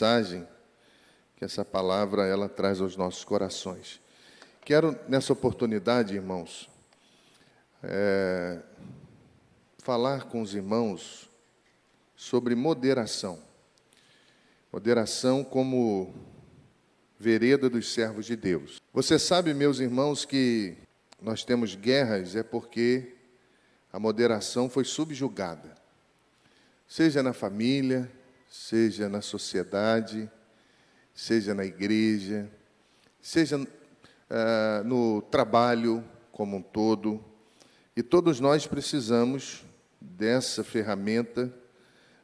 mensagem que essa palavra ela traz aos nossos corações. Quero nessa oportunidade, irmãos, é, falar com os irmãos sobre moderação. Moderação como vereda dos servos de Deus. Você sabe, meus irmãos, que nós temos guerras é porque a moderação foi subjugada. Seja na família, seja na sociedade, seja na igreja, seja uh, no trabalho como um todo. E todos nós precisamos dessa ferramenta,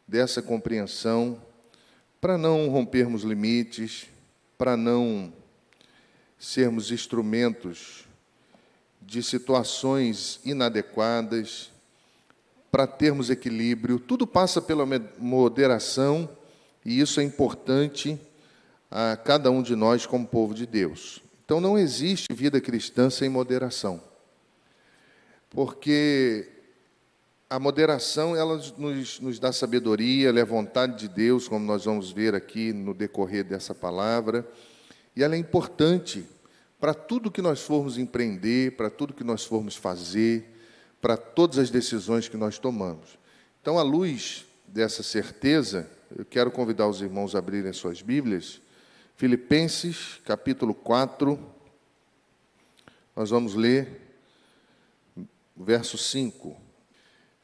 dessa compreensão, para não rompermos limites, para não sermos instrumentos de situações inadequadas, para termos equilíbrio. Tudo passa pela moderação e isso é importante a cada um de nós como povo de Deus. Então não existe vida cristã sem moderação. Porque a moderação ela nos, nos dá sabedoria, ela é vontade de Deus, como nós vamos ver aqui no decorrer dessa palavra, e ela é importante para tudo que nós formos empreender, para tudo que nós formos fazer, para todas as decisões que nós tomamos. Então, à luz dessa certeza, eu quero convidar os irmãos a abrirem suas Bíblias, Filipenses, capítulo 4, nós vamos ler verso 5.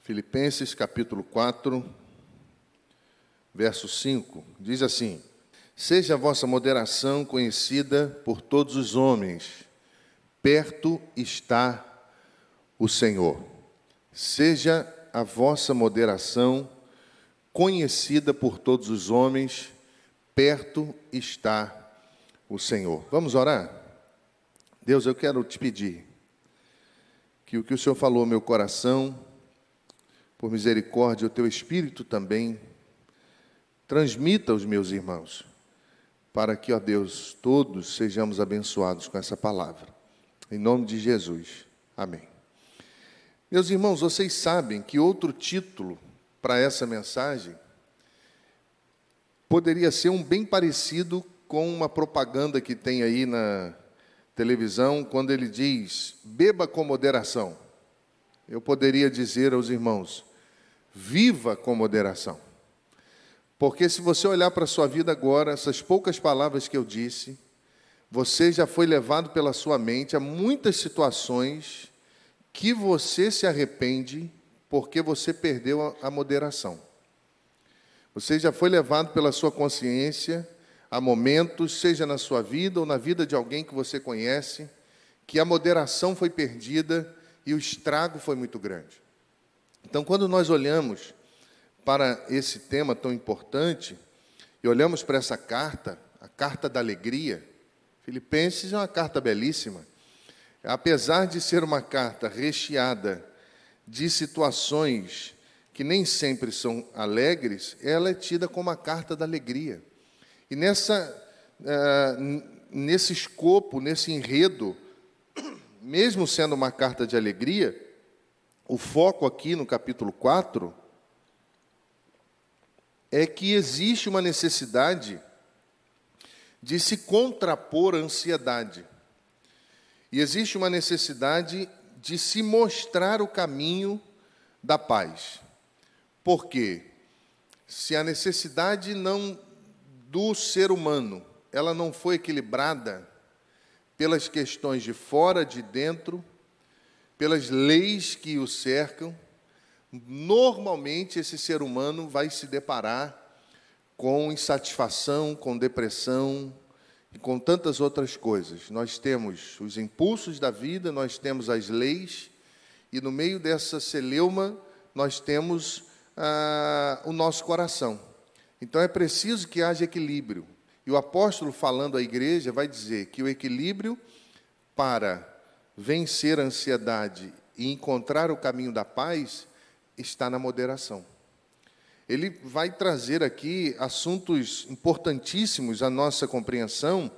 Filipenses, capítulo 4, verso 5, diz assim: Seja a vossa moderação conhecida por todos os homens, perto está o Senhor. Seja a vossa moderação conhecida por todos os homens, perto está o Senhor. Vamos orar? Deus, eu quero te pedir que o que o Senhor falou meu coração, por misericórdia, o teu espírito também, transmita aos meus irmãos, para que, ó Deus, todos sejamos abençoados com essa palavra. Em nome de Jesus. Amém. Meus irmãos, vocês sabem que outro título para essa mensagem poderia ser um bem parecido com uma propaganda que tem aí na televisão, quando ele diz: beba com moderação. Eu poderia dizer aos irmãos: viva com moderação. Porque se você olhar para a sua vida agora, essas poucas palavras que eu disse, você já foi levado pela sua mente a muitas situações que você se arrepende porque você perdeu a moderação. Você já foi levado pela sua consciência a momentos, seja na sua vida ou na vida de alguém que você conhece, que a moderação foi perdida e o estrago foi muito grande. Então, quando nós olhamos para esse tema tão importante e olhamos para essa carta, a carta da alegria, Filipenses é uma carta belíssima apesar de ser uma carta recheada de situações que nem sempre são alegres, ela é tida como a carta da alegria. E nessa, uh, nesse escopo, nesse enredo, mesmo sendo uma carta de alegria, o foco aqui no capítulo 4 é que existe uma necessidade de se contrapor à ansiedade. E existe uma necessidade de se mostrar o caminho da paz. Por quê? Se a necessidade não do ser humano, ela não foi equilibrada pelas questões de fora, de dentro, pelas leis que o cercam, normalmente esse ser humano vai se deparar com insatisfação, com depressão, e com tantas outras coisas. Nós temos os impulsos da vida, nós temos as leis, e no meio dessa celeuma nós temos ah, o nosso coração. Então é preciso que haja equilíbrio. E o apóstolo, falando à igreja, vai dizer que o equilíbrio para vencer a ansiedade e encontrar o caminho da paz está na moderação ele vai trazer aqui assuntos importantíssimos à nossa compreensão.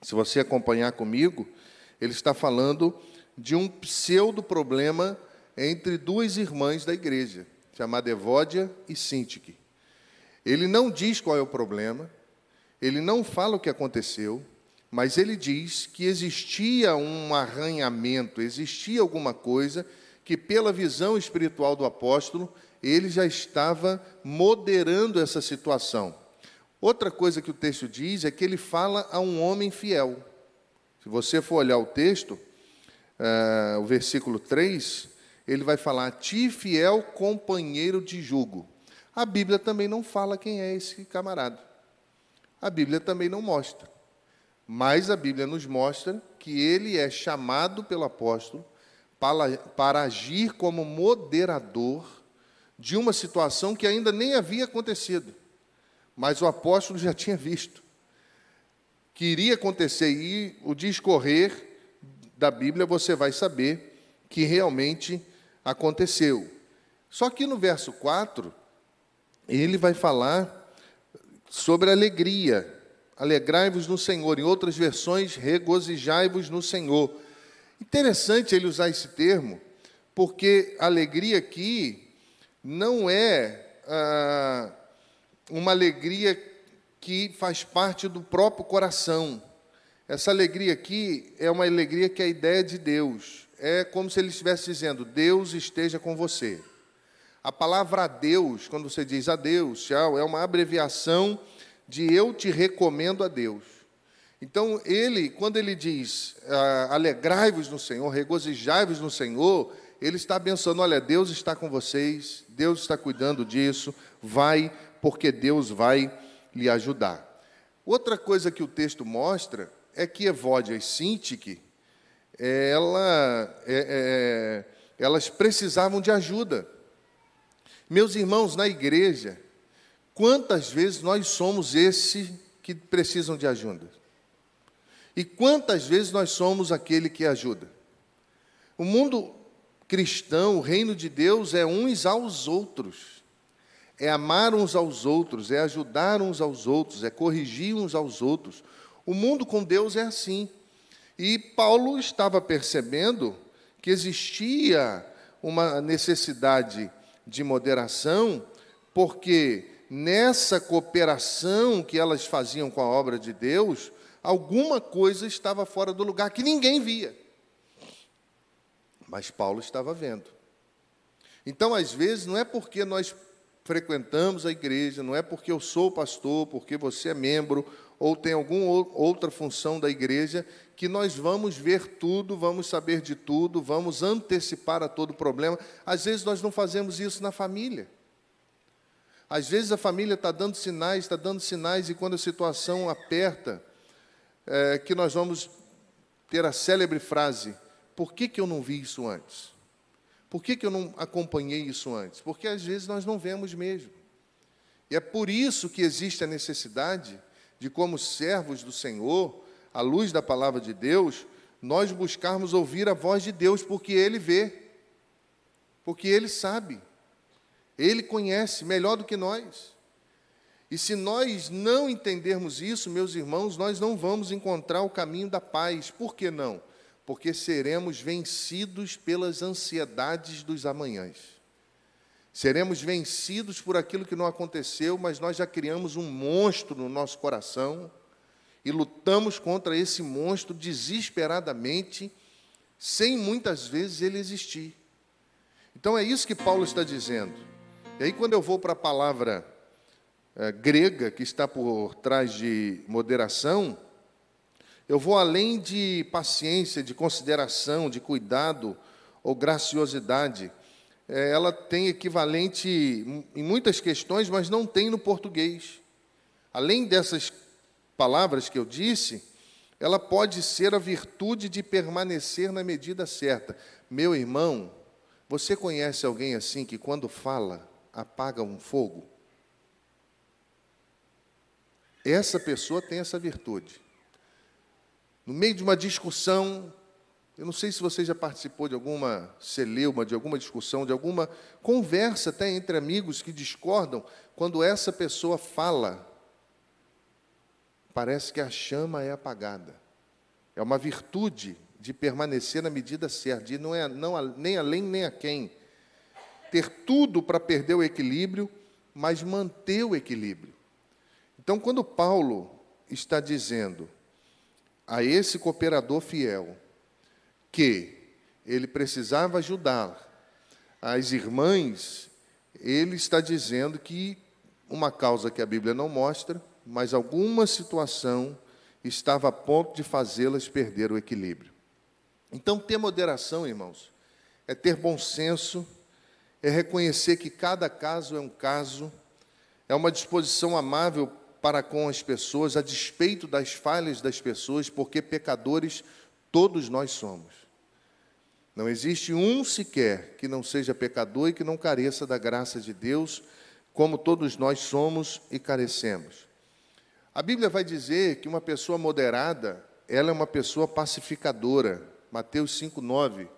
Se você acompanhar comigo, ele está falando de um pseudo problema entre duas irmãs da igreja, chamada Evódia e Sintique. Ele não diz qual é o problema, ele não fala o que aconteceu, mas ele diz que existia um arranhamento, existia alguma coisa que, pela visão espiritual do apóstolo, ele já estava moderando essa situação. Outra coisa que o texto diz é que ele fala a um homem fiel. Se você for olhar o texto, uh, o versículo 3, ele vai falar: Ti, fiel companheiro de jugo. A Bíblia também não fala quem é esse camarada. A Bíblia também não mostra. Mas a Bíblia nos mostra que ele é chamado pelo apóstolo para, para agir como moderador de uma situação que ainda nem havia acontecido, mas o apóstolo já tinha visto que iria acontecer e o discorrer da Bíblia você vai saber que realmente aconteceu. Só que no verso 4, ele vai falar sobre alegria. Alegrai-vos no Senhor. Em outras versões, regozijai-vos no Senhor. Interessante ele usar esse termo, porque alegria aqui não é ah, uma alegria que faz parte do próprio coração. Essa alegria aqui é uma alegria que é a ideia de Deus. É como se ele estivesse dizendo: Deus esteja com você. A palavra Deus, quando você diz a Deus, tchau, é uma abreviação de eu te recomendo a Deus. Então, ele, quando ele diz ah, alegrai-vos no Senhor, regozijai-vos no Senhor, ele está abençoando: olha, Deus está com vocês, Deus está cuidando disso, vai, porque Deus vai lhe ajudar. Outra coisa que o texto mostra é que Evódia e Sintique, ela, é, é, elas precisavam de ajuda. Meus irmãos, na igreja, quantas vezes nós somos esse que precisam de ajuda? E quantas vezes nós somos aquele que ajuda? O mundo cristão, o reino de Deus é uns aos outros. É amar uns aos outros, é ajudar uns aos outros, é corrigir uns aos outros. O mundo com Deus é assim. E Paulo estava percebendo que existia uma necessidade de moderação, porque nessa cooperação que elas faziam com a obra de Deus, alguma coisa estava fora do lugar que ninguém via. Mas Paulo estava vendo. Então, às vezes, não é porque nós frequentamos a igreja, não é porque eu sou pastor, porque você é membro ou tem alguma outra função da igreja, que nós vamos ver tudo, vamos saber de tudo, vamos antecipar a todo problema. Às vezes nós não fazemos isso na família. Às vezes a família está dando sinais, está dando sinais, e quando a situação aperta, é, que nós vamos ter a célebre frase: por que, que eu não vi isso antes? Por que, que eu não acompanhei isso antes? Porque às vezes nós não vemos mesmo. E é por isso que existe a necessidade de, como servos do Senhor, à luz da palavra de Deus, nós buscarmos ouvir a voz de Deus, porque Ele vê, porque Ele sabe, Ele conhece melhor do que nós. E se nós não entendermos isso, meus irmãos, nós não vamos encontrar o caminho da paz. Por que não? porque seremos vencidos pelas ansiedades dos amanhãs. Seremos vencidos por aquilo que não aconteceu, mas nós já criamos um monstro no nosso coração e lutamos contra esse monstro desesperadamente, sem muitas vezes ele existir. Então é isso que Paulo está dizendo. E aí, quando eu vou para a palavra é, grega que está por trás de moderação, eu vou além de paciência, de consideração, de cuidado ou graciosidade. É, ela tem equivalente em muitas questões, mas não tem no português. Além dessas palavras que eu disse, ela pode ser a virtude de permanecer na medida certa. Meu irmão, você conhece alguém assim que, quando fala, apaga um fogo? Essa pessoa tem essa virtude no meio de uma discussão, eu não sei se você já participou de alguma celeuma, de alguma discussão, de alguma conversa até entre amigos que discordam, quando essa pessoa fala, parece que a chama é apagada. É uma virtude de permanecer na medida certa, de não é não, nem além nem a quem. Ter tudo para perder o equilíbrio, mas manter o equilíbrio. Então, quando Paulo está dizendo a esse cooperador fiel que ele precisava ajudar as irmãs, ele está dizendo que uma causa que a Bíblia não mostra, mas alguma situação estava a ponto de fazê-las perder o equilíbrio. Então, ter moderação, irmãos, é ter bom senso, é reconhecer que cada caso é um caso, é uma disposição amável para com as pessoas, a despeito das falhas das pessoas, porque pecadores todos nós somos. Não existe um sequer que não seja pecador e que não careça da graça de Deus, como todos nós somos e carecemos. A Bíblia vai dizer que uma pessoa moderada, ela é uma pessoa pacificadora. Mateus 5:9.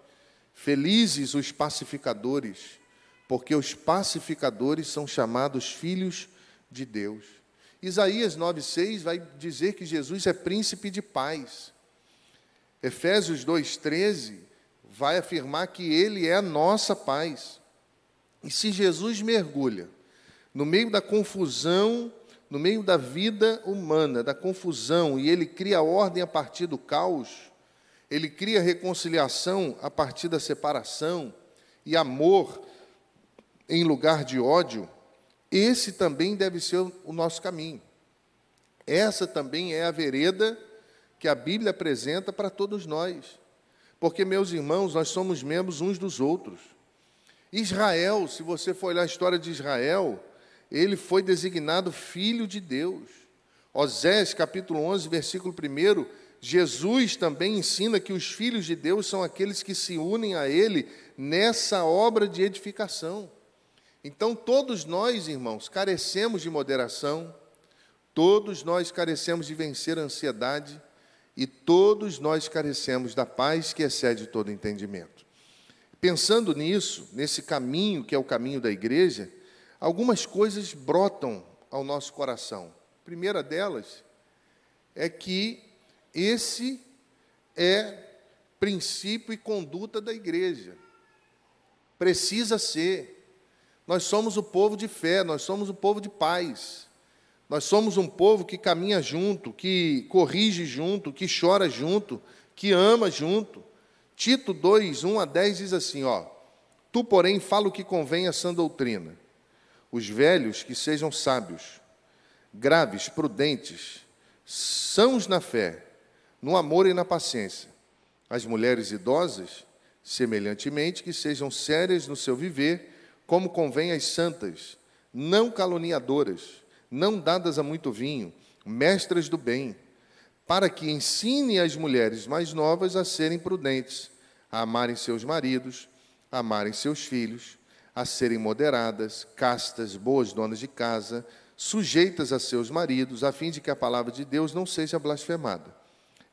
Felizes os pacificadores, porque os pacificadores são chamados filhos de Deus. Isaías 9:6 vai dizer que Jesus é príncipe de paz. Efésios 2:13 vai afirmar que ele é a nossa paz. E se Jesus mergulha no meio da confusão, no meio da vida humana, da confusão, e ele cria ordem a partir do caos, ele cria reconciliação a partir da separação e amor em lugar de ódio, esse também deve ser o nosso caminho. Essa também é a vereda que a Bíblia apresenta para todos nós. Porque, meus irmãos, nós somos membros uns dos outros. Israel, se você for olhar a história de Israel, ele foi designado filho de Deus. Osés, capítulo 11, versículo 1, Jesus também ensina que os filhos de Deus são aqueles que se unem a Ele nessa obra de edificação. Então, todos nós, irmãos, carecemos de moderação, todos nós carecemos de vencer a ansiedade, e todos nós carecemos da paz que excede todo entendimento. Pensando nisso, nesse caminho que é o caminho da igreja, algumas coisas brotam ao nosso coração. A primeira delas é que esse é princípio e conduta da igreja. Precisa ser. Nós somos o povo de fé, nós somos o povo de paz. Nós somos um povo que caminha junto, que corrige junto, que chora junto, que ama junto. Tito 2, 1 a 10 diz assim: ó, Tu, porém, fala o que convém a sã doutrina. Os velhos que sejam sábios, graves, prudentes, sãos na fé, no amor e na paciência. As mulheres idosas, semelhantemente, que sejam sérias no seu viver, como convém às santas, não caluniadoras não dadas a muito vinho, mestras do bem, para que ensine as mulheres mais novas a serem prudentes, a amarem seus maridos, a amarem seus filhos, a serem moderadas, castas, boas donas de casa, sujeitas a seus maridos, a fim de que a palavra de Deus não seja blasfemada.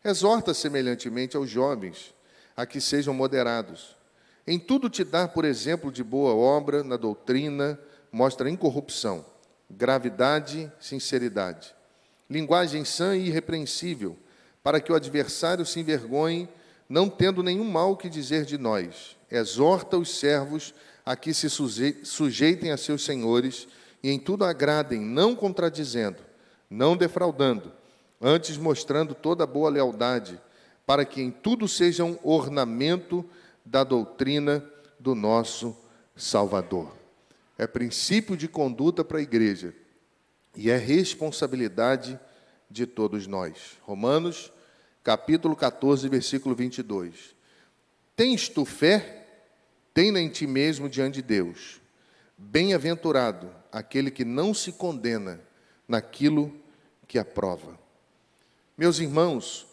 Exorta semelhantemente aos jovens a que sejam moderados. Em tudo te dá, por exemplo, de boa obra, na doutrina, mostra incorrupção gravidade, sinceridade. Linguagem sã e irrepreensível, para que o adversário se envergonhe, não tendo nenhum mal que dizer de nós. Exorta os servos a que se sujeitem a seus senhores e em tudo agradem, não contradizendo, não defraudando, antes mostrando toda boa lealdade, para que em tudo sejam ornamento da doutrina do nosso Salvador é princípio de conduta para a igreja e é responsabilidade de todos nós. Romanos, capítulo 14, versículo 22. Tens tu fé? Tem-na em ti mesmo diante de Deus. Bem-aventurado aquele que não se condena naquilo que aprova. Meus irmãos,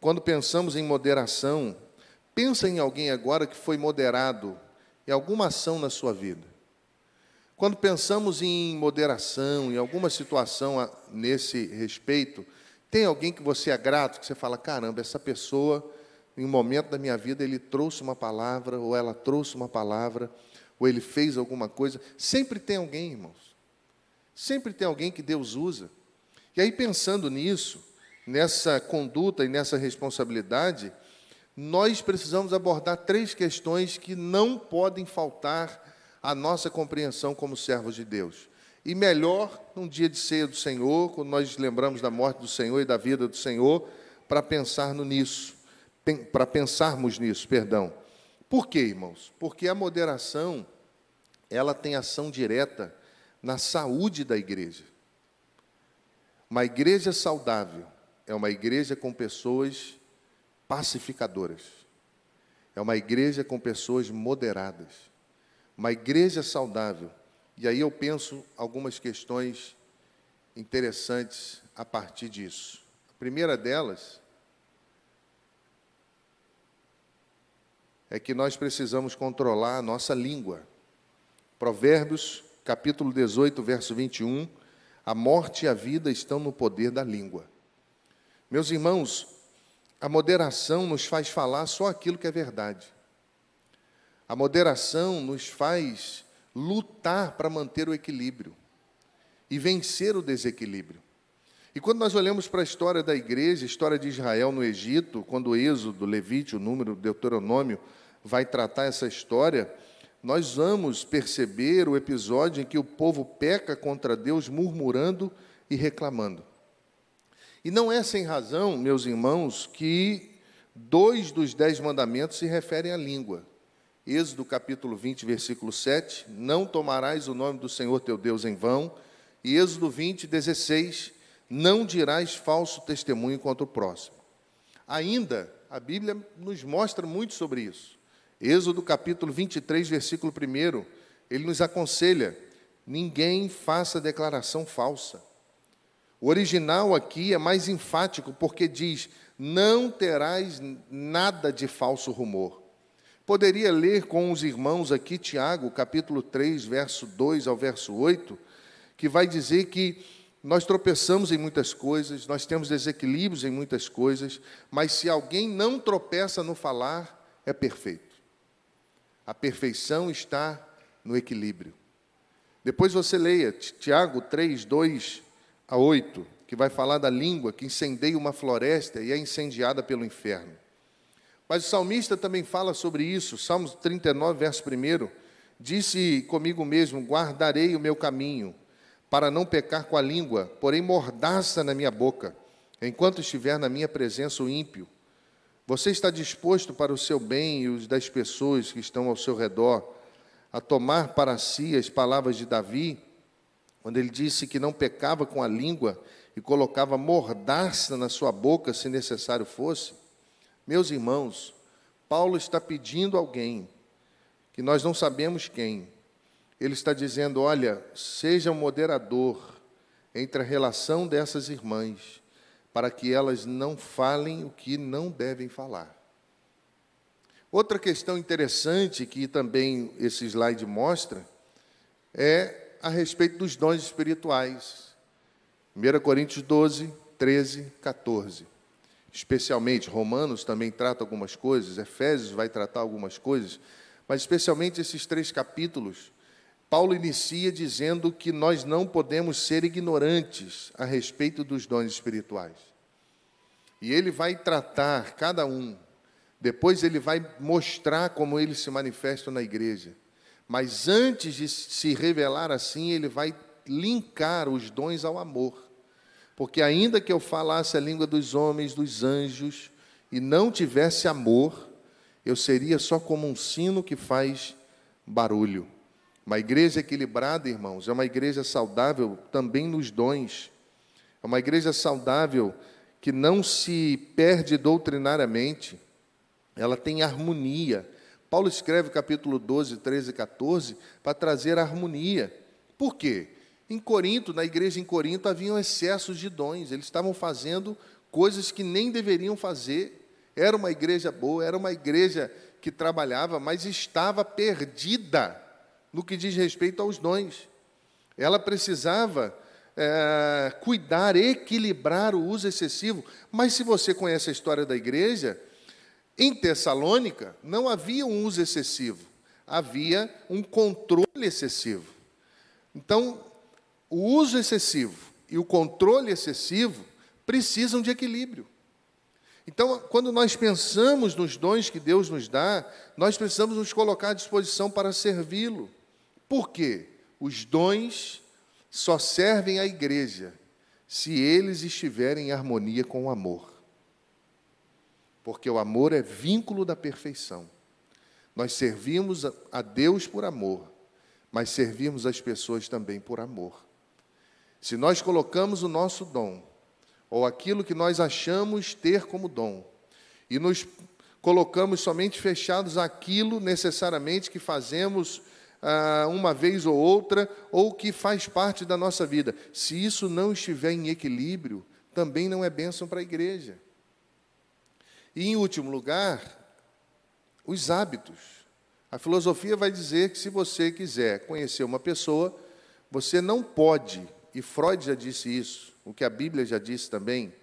quando pensamos em moderação, pensa em alguém agora que foi moderado em alguma ação na sua vida. Quando pensamos em moderação, em alguma situação nesse respeito, tem alguém que você é grato, que você fala: caramba, essa pessoa, em um momento da minha vida, ele trouxe uma palavra, ou ela trouxe uma palavra, ou ele fez alguma coisa. Sempre tem alguém, irmãos. Sempre tem alguém que Deus usa. E aí, pensando nisso, nessa conduta e nessa responsabilidade, nós precisamos abordar três questões que não podem faltar a nossa compreensão como servos de Deus. e melhor num dia de ceia do Senhor, quando nós lembramos da morte do Senhor e da vida do Senhor, para pensar nisso, para pensarmos nisso, perdão. Por quê, irmãos? Porque a moderação, ela tem ação direta na saúde da igreja. Uma igreja saudável é uma igreja com pessoas pacificadoras. É uma igreja com pessoas moderadas. Uma igreja saudável. E aí eu penso algumas questões interessantes a partir disso. A primeira delas é que nós precisamos controlar a nossa língua. Provérbios, capítulo 18, verso 21, a morte e a vida estão no poder da língua. Meus irmãos, a moderação nos faz falar só aquilo que é verdade. A moderação nos faz lutar para manter o equilíbrio e vencer o desequilíbrio. E quando nós olhamos para a história da igreja, a história de Israel no Egito, quando o Êxodo, Levítico, número, Deuteronômio vai tratar essa história, nós vamos perceber o episódio em que o povo peca contra Deus, murmurando e reclamando. E não é sem razão, meus irmãos, que dois dos dez mandamentos se referem à língua. Êxodo capítulo 20, versículo 7, não tomarás o nome do Senhor teu Deus em vão. E Êxodo 20, 16, não dirás falso testemunho contra o próximo. Ainda, a Bíblia nos mostra muito sobre isso. Êxodo capítulo 23, versículo 1, ele nos aconselha: ninguém faça declaração falsa. O original aqui é mais enfático, porque diz: não terás nada de falso rumor. Poderia ler com os irmãos aqui Tiago, capítulo 3, verso 2 ao verso 8, que vai dizer que nós tropeçamos em muitas coisas, nós temos desequilíbrios em muitas coisas, mas se alguém não tropeça no falar, é perfeito. A perfeição está no equilíbrio. Depois você leia Tiago 3, 2 a 8, que vai falar da língua que incendeia uma floresta e é incendiada pelo inferno. Mas o salmista também fala sobre isso, Salmos 39, verso 1. Disse comigo mesmo: Guardarei o meu caminho para não pecar com a língua, porém mordaça na minha boca, enquanto estiver na minha presença o ímpio. Você está disposto para o seu bem e os das pessoas que estão ao seu redor a tomar para si as palavras de Davi, quando ele disse que não pecava com a língua e colocava mordaça na sua boca se necessário fosse? Meus irmãos, Paulo está pedindo alguém que nós não sabemos quem, ele está dizendo: olha, seja um moderador entre a relação dessas irmãs, para que elas não falem o que não devem falar. Outra questão interessante que também esse slide mostra é a respeito dos dons espirituais. 1 Coríntios 12, 13, 14. Especialmente, Romanos também trata algumas coisas, Efésios vai tratar algumas coisas, mas especialmente esses três capítulos Paulo inicia dizendo que nós não podemos ser ignorantes a respeito dos dons espirituais. E ele vai tratar cada um. Depois ele vai mostrar como eles se manifestam na igreja. Mas antes de se revelar assim, ele vai linkar os dons ao amor. Porque ainda que eu falasse a língua dos homens, dos anjos, e não tivesse amor, eu seria só como um sino que faz barulho. Uma igreja equilibrada, irmãos, é uma igreja saudável também nos dons. É uma igreja saudável que não se perde doutrinariamente, ela tem harmonia. Paulo escreve capítulo 12, 13 e 14 para trazer harmonia. Por quê? Em Corinto, na igreja em Corinto, haviam excessos de dons, eles estavam fazendo coisas que nem deveriam fazer. Era uma igreja boa, era uma igreja que trabalhava, mas estava perdida no que diz respeito aos dons. Ela precisava é, cuidar, equilibrar o uso excessivo. Mas se você conhece a história da igreja, em Tessalônica não havia um uso excessivo, havia um controle excessivo. Então, o uso excessivo e o controle excessivo precisam de equilíbrio. Então, quando nós pensamos nos dons que Deus nos dá, nós precisamos nos colocar à disposição para servi-lo. Por quê? Os dons só servem à igreja se eles estiverem em harmonia com o amor. Porque o amor é vínculo da perfeição. Nós servimos a Deus por amor, mas servimos as pessoas também por amor. Se nós colocamos o nosso dom, ou aquilo que nós achamos ter como dom, e nos colocamos somente fechados àquilo necessariamente que fazemos ah, uma vez ou outra, ou que faz parte da nossa vida. Se isso não estiver em equilíbrio, também não é bênção para a igreja. E, em último lugar, os hábitos. A filosofia vai dizer que se você quiser conhecer uma pessoa, você não pode, e Freud já disse isso, o que a Bíblia já disse também,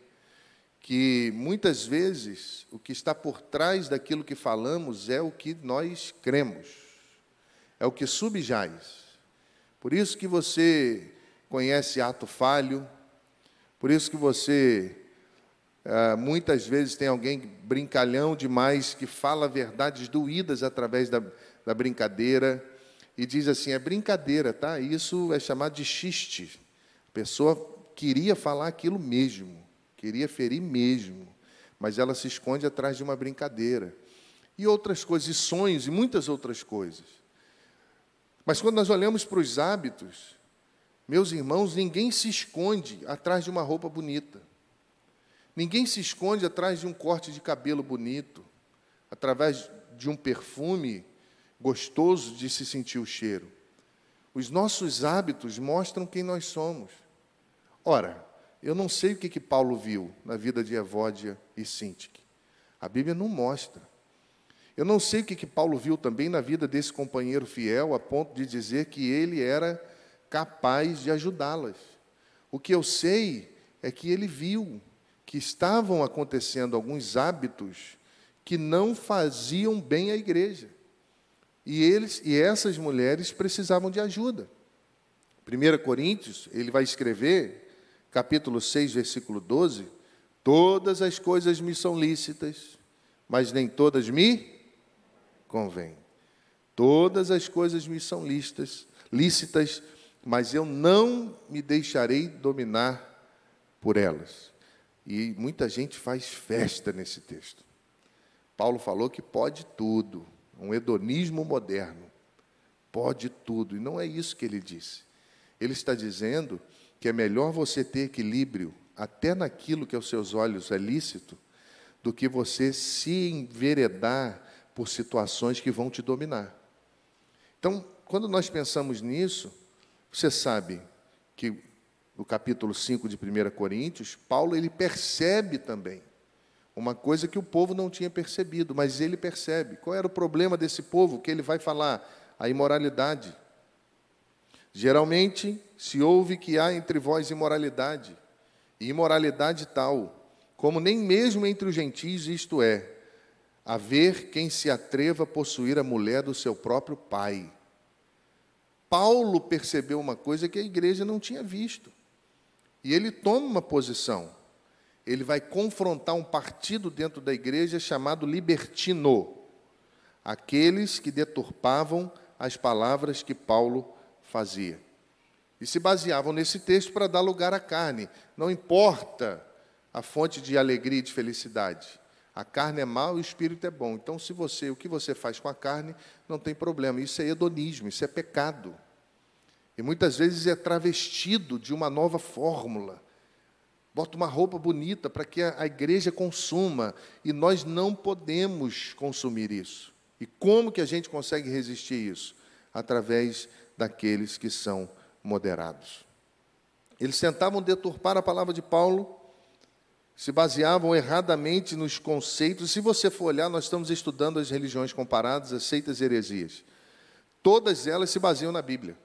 que muitas vezes o que está por trás daquilo que falamos é o que nós cremos é o que subjaz. Por isso que você conhece ato falho, por isso que você ah, muitas vezes tem alguém brincalhão demais que fala verdades doídas através da, da brincadeira e diz assim: é brincadeira, tá? Isso é chamado de xiste. A pessoa queria falar aquilo mesmo, queria ferir mesmo, mas ela se esconde atrás de uma brincadeira. E outras coisas, e sonhos, e muitas outras coisas. Mas quando nós olhamos para os hábitos, meus irmãos, ninguém se esconde atrás de uma roupa bonita. Ninguém se esconde atrás de um corte de cabelo bonito, através de um perfume gostoso de se sentir o cheiro. Os nossos hábitos mostram quem nós somos. Ora, eu não sei o que, que Paulo viu na vida de Evódia e Sintique. A Bíblia não mostra. Eu não sei o que, que Paulo viu também na vida desse companheiro fiel, a ponto de dizer que ele era capaz de ajudá-las. O que eu sei é que ele viu que estavam acontecendo alguns hábitos que não faziam bem à igreja. E eles e essas mulheres precisavam de ajuda. 1 Coríntios, ele vai escrever, capítulo 6, versículo 12: Todas as coisas me são lícitas, mas nem todas me convém. Todas as coisas me são listas, lícitas, mas eu não me deixarei dominar por elas. E muita gente faz festa nesse texto. Paulo falou que pode tudo, um hedonismo moderno. Pode tudo, e não é isso que ele disse. Ele está dizendo que é melhor você ter equilíbrio até naquilo que aos seus olhos é lícito, do que você se enveredar por situações que vão te dominar. Então, quando nós pensamos nisso, você sabe que no capítulo 5 de 1 Coríntios, Paulo ele percebe também uma coisa que o povo não tinha percebido, mas ele percebe. Qual era o problema desse povo? Que ele vai falar a imoralidade. Geralmente se ouve que há entre vós imoralidade, e imoralidade tal, como nem mesmo entre os gentios isto é, haver quem se atreva a possuir a mulher do seu próprio pai. Paulo percebeu uma coisa que a igreja não tinha visto. E ele toma uma posição. Ele vai confrontar um partido dentro da igreja chamado libertino, aqueles que deturpavam as palavras que Paulo fazia. E se baseavam nesse texto para dar lugar à carne. Não importa a fonte de alegria e de felicidade. A carne é mal o espírito é bom. Então, se você, o que você faz com a carne, não tem problema. Isso é hedonismo, isso é pecado. E muitas vezes é travestido de uma nova fórmula. Bota uma roupa bonita para que a, igreja consuma, e nós não podemos consumir isso. E como que a gente consegue resistir isso? Através daqueles que são moderados. Eles tentavam deturpar a palavra de Paulo, se baseavam erradamente nos conceitos. Se você for olhar, nós estamos estudando as religiões comparadas, as seitas e heresias. Todas elas se baseiam na Bíblia.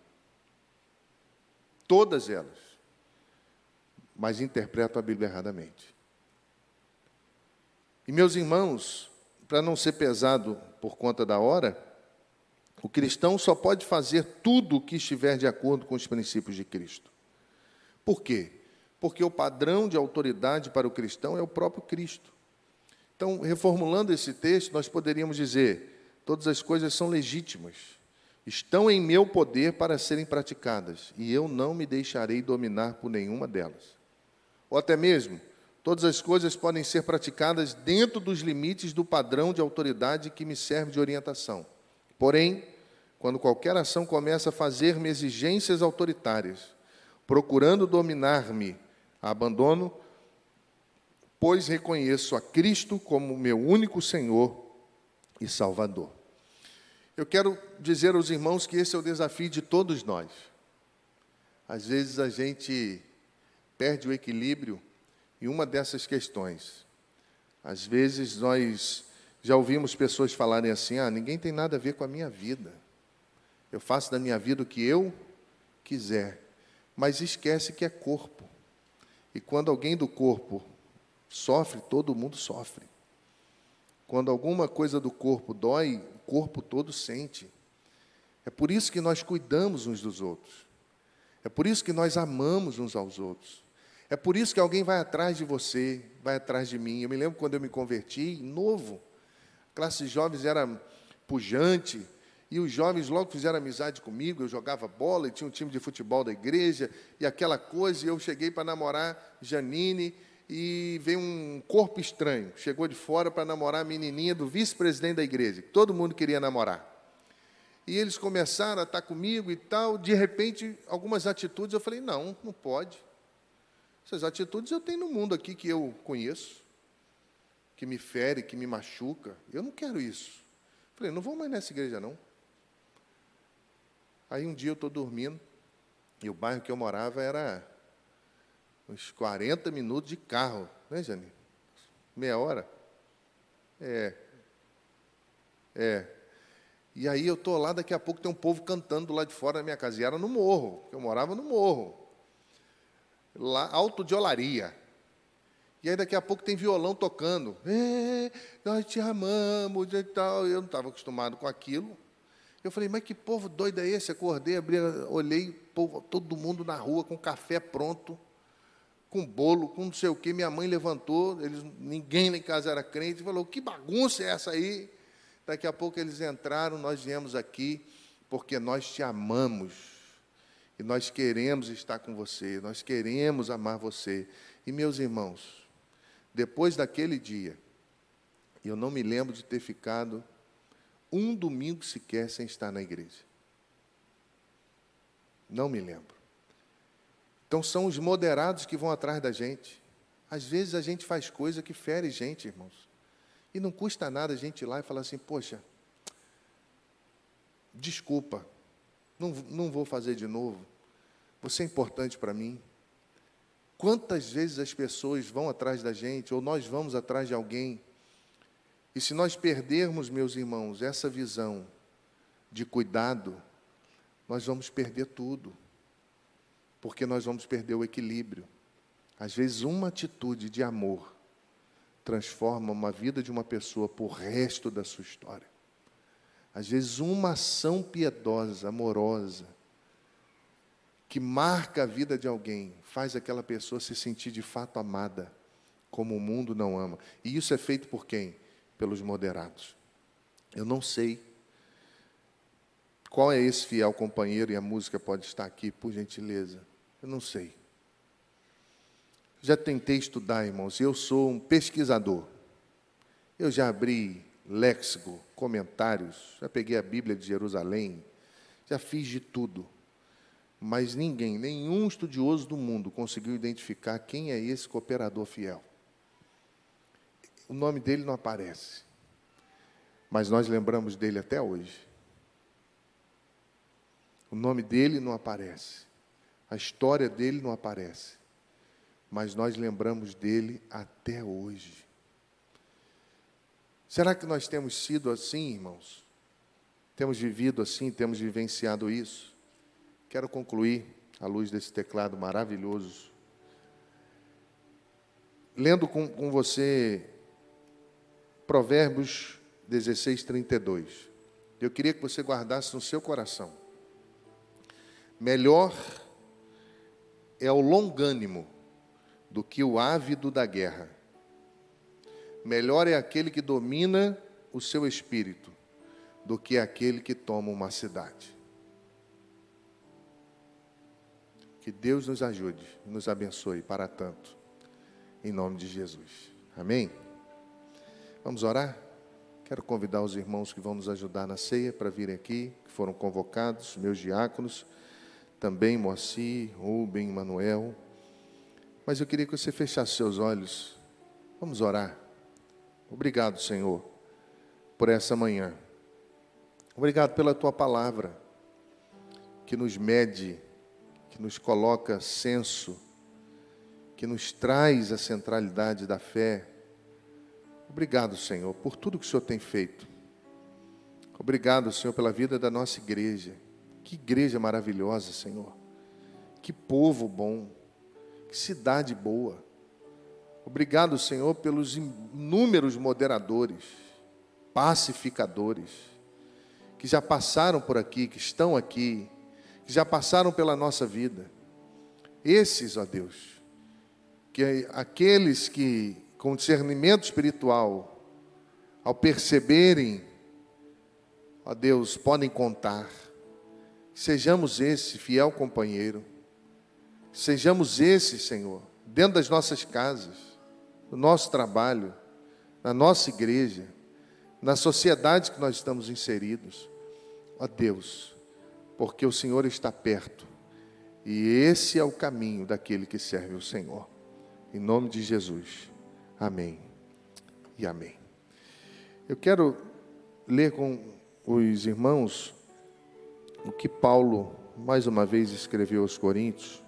Todas elas. Mas interpretam a Bíblia erradamente. E meus irmãos, para não ser pesado por conta da hora, o cristão só pode fazer tudo o que estiver de acordo com os princípios de Cristo. Por quê? porque o padrão de autoridade para o cristão é o próprio Cristo. Então, reformulando esse texto, nós poderíamos dizer: todas as coisas são legítimas. Estão em meu poder para serem praticadas, e eu não me deixarei dominar por nenhuma delas. Ou até mesmo, todas as coisas podem ser praticadas dentro dos limites do padrão de autoridade que me serve de orientação. Porém, quando qualquer ação começa a fazer-me exigências autoritárias, procurando dominar-me, abandono, pois reconheço a Cristo como meu único Senhor e Salvador. Eu quero dizer aos irmãos que esse é o desafio de todos nós. Às vezes a gente perde o equilíbrio em uma dessas questões. Às vezes nós já ouvimos pessoas falarem assim: ah, ninguém tem nada a ver com a minha vida. Eu faço da minha vida o que eu quiser. Mas esquece que é corpo. E quando alguém do corpo sofre, todo mundo sofre. Quando alguma coisa do corpo dói, corpo todo sente. É por isso que nós cuidamos uns dos outros. É por isso que nós amamos uns aos outros. É por isso que alguém vai atrás de você, vai atrás de mim. Eu me lembro quando eu me converti, novo, a classe de jovens era pujante, e os jovens logo fizeram amizade comigo. Eu jogava bola e tinha um time de futebol da igreja, e aquela coisa. E eu cheguei para namorar Janine, e veio um corpo estranho, chegou de fora para namorar a menininha do vice-presidente da igreja, que todo mundo queria namorar. E eles começaram a estar comigo e tal, de repente, algumas atitudes eu falei: não, não pode. Essas atitudes eu tenho no mundo aqui que eu conheço, que me fere, que me machuca. Eu não quero isso. Falei: não vou mais nessa igreja, não. Aí um dia eu estou dormindo, e o bairro que eu morava era uns 40 minutos de carro, né, Jane? Meia hora? É. É. E aí eu estou lá, daqui a pouco tem um povo cantando do lado de fora da minha casa. E era no morro, eu morava no morro. Lá, alto de olaria. E aí daqui a pouco tem violão tocando. É, nós te amamos e tal. Eu não estava acostumado com aquilo. Eu falei, mas que povo doido é esse? Acordei, abri, olhei, povo, todo mundo na rua com café pronto com bolo, com não sei o que. Minha mãe levantou, eles, ninguém em casa era crente, falou: Que bagunça é essa aí? Daqui a pouco eles entraram, nós viemos aqui porque nós te amamos e nós queremos estar com você, nós queremos amar você. E meus irmãos, depois daquele dia, eu não me lembro de ter ficado um domingo sequer sem estar na igreja. Não me lembro. Então são os moderados que vão atrás da gente. Às vezes a gente faz coisa que fere gente, irmãos. E não custa nada a gente ir lá e falar assim: poxa, desculpa, não, não vou fazer de novo. Você é importante para mim. Quantas vezes as pessoas vão atrás da gente, ou nós vamos atrás de alguém, e se nós perdermos, meus irmãos, essa visão de cuidado, nós vamos perder tudo porque nós vamos perder o equilíbrio. Às vezes, uma atitude de amor transforma uma vida de uma pessoa por resto da sua história. Às vezes, uma ação piedosa, amorosa, que marca a vida de alguém, faz aquela pessoa se sentir de fato amada, como o mundo não ama. E isso é feito por quem? Pelos moderados. Eu não sei qual é esse fiel companheiro, e a música pode estar aqui, por gentileza. Eu não sei. Já tentei estudar, irmãos, eu sou um pesquisador. Eu já abri léxico, comentários, já peguei a Bíblia de Jerusalém, já fiz de tudo. Mas ninguém, nenhum estudioso do mundo conseguiu identificar quem é esse cooperador fiel. O nome dele não aparece. Mas nós lembramos dele até hoje. O nome dele não aparece. A história dele não aparece, mas nós lembramos dele até hoje. Será que nós temos sido assim, irmãos? Temos vivido assim, temos vivenciado isso? Quero concluir, à luz desse teclado maravilhoso, lendo com, com você Provérbios 16, 32. Eu queria que você guardasse no seu coração. Melhor é o longânimo do que o ávido da guerra. Melhor é aquele que domina o seu espírito do que aquele que toma uma cidade. Que Deus nos ajude e nos abençoe para tanto, em nome de Jesus. Amém? Vamos orar? Quero convidar os irmãos que vão nos ajudar na ceia para virem aqui, que foram convocados, meus diáconos também Moacir, Rubem, Manuel. Mas eu queria que você fechasse seus olhos. Vamos orar. Obrigado, Senhor, por essa manhã. Obrigado pela tua palavra, que nos mede, que nos coloca senso, que nos traz a centralidade da fé. Obrigado, Senhor, por tudo que o Senhor tem feito. Obrigado, Senhor, pela vida da nossa igreja. Que igreja maravilhosa, Senhor. Que povo bom. Que cidade boa. Obrigado, Senhor, pelos inúmeros moderadores, pacificadores, que já passaram por aqui, que estão aqui, que já passaram pela nossa vida. Esses, ó Deus, que aqueles que, com discernimento espiritual, ao perceberem, ó Deus, podem contar. Sejamos esse fiel companheiro. Sejamos esse, Senhor, dentro das nossas casas no nosso trabalho, na nossa igreja, na sociedade que nós estamos inseridos. Ó Deus, porque o Senhor está perto e esse é o caminho daquele que serve o Senhor. Em nome de Jesus. Amém e amém. Eu quero ler com os irmãos o que Paulo, mais uma vez, escreveu aos Coríntios.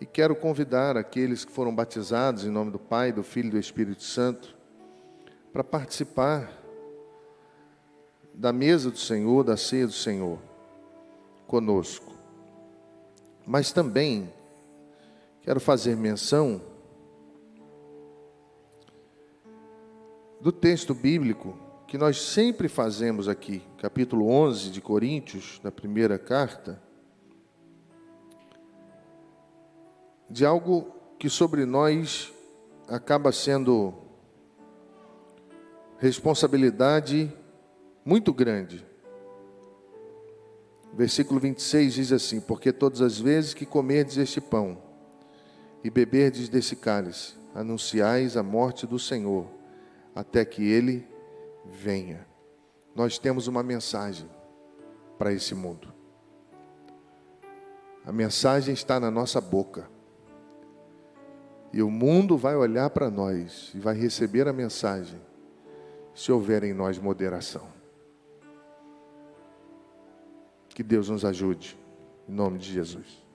E quero convidar aqueles que foram batizados em nome do Pai, do Filho e do Espírito Santo para participar da mesa do Senhor, da ceia do Senhor, conosco. Mas também quero fazer menção do texto bíblico que nós sempre fazemos aqui, capítulo 11 de Coríntios, da primeira carta de algo que sobre nós acaba sendo responsabilidade muito grande. Versículo 26 diz assim: Porque todas as vezes que comerdes este pão e beberdes desse cálice, anunciais a morte do Senhor, até que ele venha. Nós temos uma mensagem para esse mundo. A mensagem está na nossa boca. E o mundo vai olhar para nós e vai receber a mensagem, se houver em nós moderação. Que Deus nos ajude, em nome de Jesus.